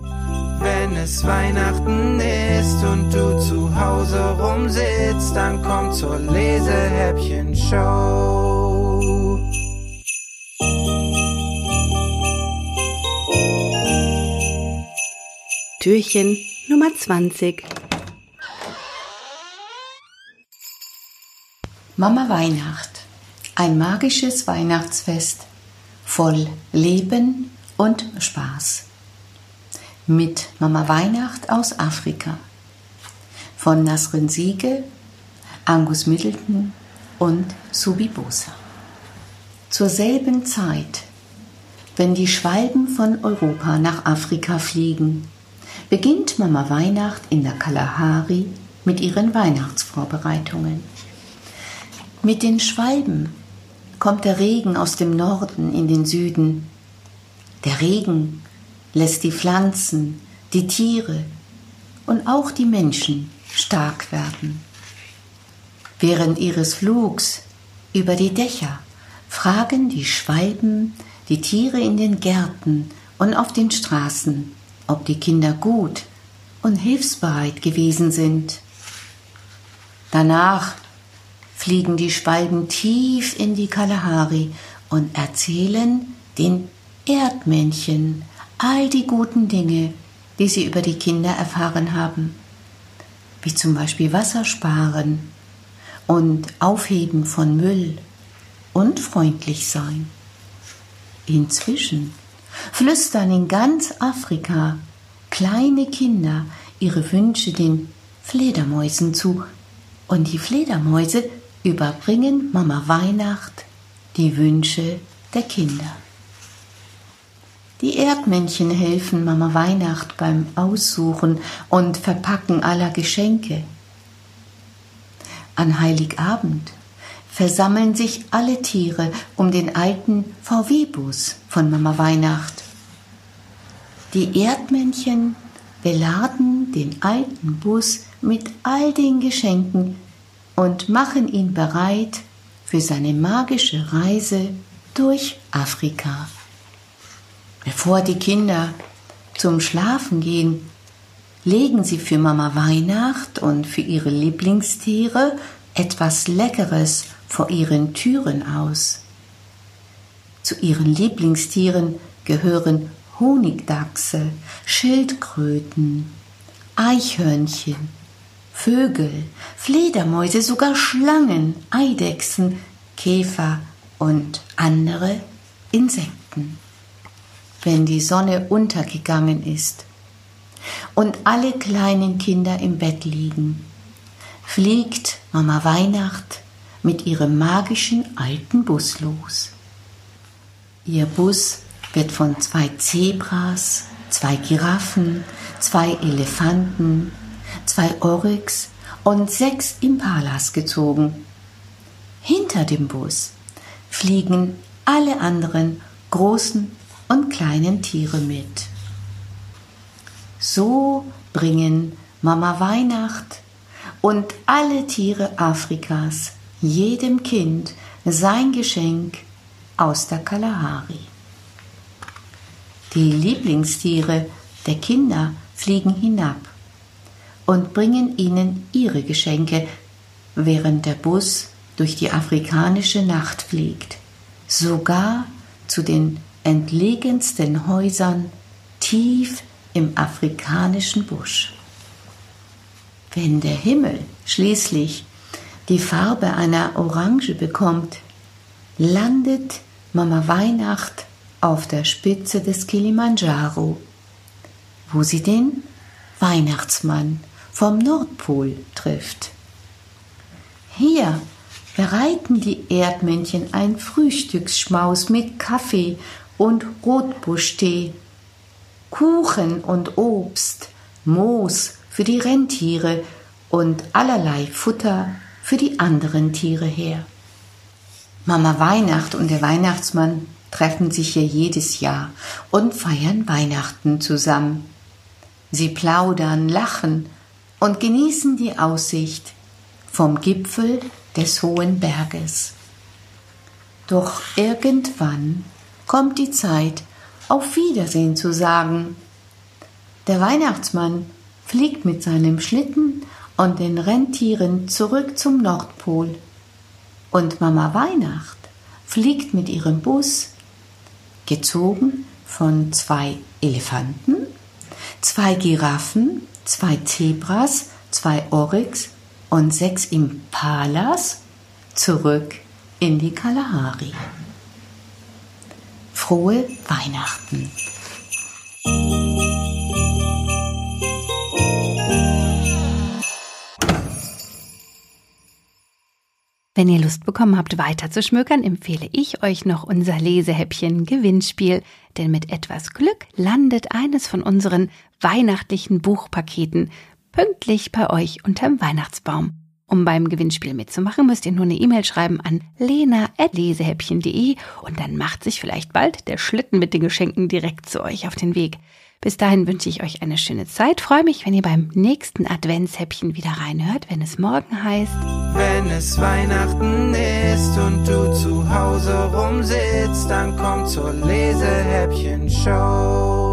Wenn es Weihnachten ist und du zu Hause rumsitzt, dann komm zur Lesehäppchen-Show. Türchen Nummer 20. Mama Weihnacht. Ein magisches Weihnachtsfest voll Leben und Spaß. Mit Mama Weihnacht aus Afrika. Von Nasrin Siegel, Angus Middleton und Subi Bosa. Zur selben Zeit, wenn die Schwalben von Europa nach Afrika fliegen, beginnt Mama Weihnacht in der Kalahari mit ihren Weihnachtsvorbereitungen. Mit den Schwalben kommt der Regen aus dem Norden in den Süden. Der Regen lässt die Pflanzen, die Tiere und auch die Menschen stark werden. Während ihres Flugs über die Dächer fragen die Schwalben die Tiere in den Gärten und auf den Straßen, ob die Kinder gut und hilfsbereit gewesen sind. Danach fliegen die Schwalben tief in die Kalahari und erzählen den Erdmännchen all die guten Dinge, die sie über die Kinder erfahren haben, wie zum Beispiel Wasser sparen und Aufheben von Müll und freundlich sein. Inzwischen flüstern in ganz Afrika kleine Kinder ihre Wünsche den Fledermäusen zu, und die Fledermäuse überbringen Mama Weihnacht die Wünsche der Kinder. Die Erdmännchen helfen Mama Weihnacht beim Aussuchen und Verpacken aller Geschenke. An Heiligabend versammeln sich alle Tiere um den alten VW-Bus von Mama Weihnacht. Die Erdmännchen beladen den alten Bus mit all den Geschenken und machen ihn bereit für seine magische Reise durch Afrika. Bevor die Kinder zum Schlafen gehen, legen sie für Mama Weihnacht und für ihre Lieblingstiere etwas Leckeres vor ihren Türen aus. Zu ihren Lieblingstieren gehören Honigdachse, Schildkröten, Eichhörnchen, Vögel, Fledermäuse, sogar Schlangen, Eidechsen, Käfer und andere Insekten wenn die Sonne untergegangen ist und alle kleinen Kinder im Bett liegen, fliegt Mama Weihnacht mit ihrem magischen alten Bus los. Ihr Bus wird von zwei Zebras, zwei Giraffen, zwei Elefanten, zwei Oryx und sechs Impalas gezogen. Hinter dem Bus fliegen alle anderen großen und kleinen Tiere mit. So bringen Mama Weihnacht und alle Tiere Afrikas jedem Kind sein Geschenk aus der Kalahari. Die Lieblingstiere der Kinder fliegen hinab und bringen ihnen ihre Geschenke, während der Bus durch die afrikanische Nacht fliegt, sogar zu den entlegensten Häusern tief im afrikanischen Busch. Wenn der Himmel schließlich die Farbe einer Orange bekommt, landet Mama Weihnacht auf der Spitze des Kilimanjaro, wo sie den Weihnachtsmann vom Nordpol trifft. Hier bereiten die Erdmännchen ein Frühstücksschmaus mit Kaffee und Rotbuschtee, Kuchen und Obst, Moos für die Rentiere und allerlei Futter für die anderen Tiere her. Mama Weihnacht und der Weihnachtsmann treffen sich hier jedes Jahr und feiern Weihnachten zusammen. Sie plaudern, lachen und genießen die Aussicht vom Gipfel des hohen Berges. Doch irgendwann kommt die Zeit, auf Wiedersehen zu sagen. Der Weihnachtsmann fliegt mit seinem Schlitten und den Rentieren zurück zum Nordpol. Und Mama Weihnacht fliegt mit ihrem Bus, gezogen von zwei Elefanten, zwei Giraffen, zwei Zebras, zwei Oryx und sechs Impalas zurück in die Kalahari. Frohe Weihnachten! Wenn ihr Lust bekommen habt, weiter zu schmökern, empfehle ich euch noch unser Lesehäppchen Gewinnspiel, denn mit etwas Glück landet eines von unseren weihnachtlichen Buchpaketen pünktlich bei euch unterm Weihnachtsbaum. Um beim Gewinnspiel mitzumachen, müsst ihr nur eine E-Mail schreiben an lena.lesehäppchen.de und dann macht sich vielleicht bald der Schlitten mit den Geschenken direkt zu euch auf den Weg. Bis dahin wünsche ich euch eine schöne Zeit. Freue mich, wenn ihr beim nächsten Adventshäppchen wieder reinhört, wenn es morgen heißt. Wenn es Weihnachten ist und du zu Hause rumsitzt, dann komm zur Lesehäppchen-Show.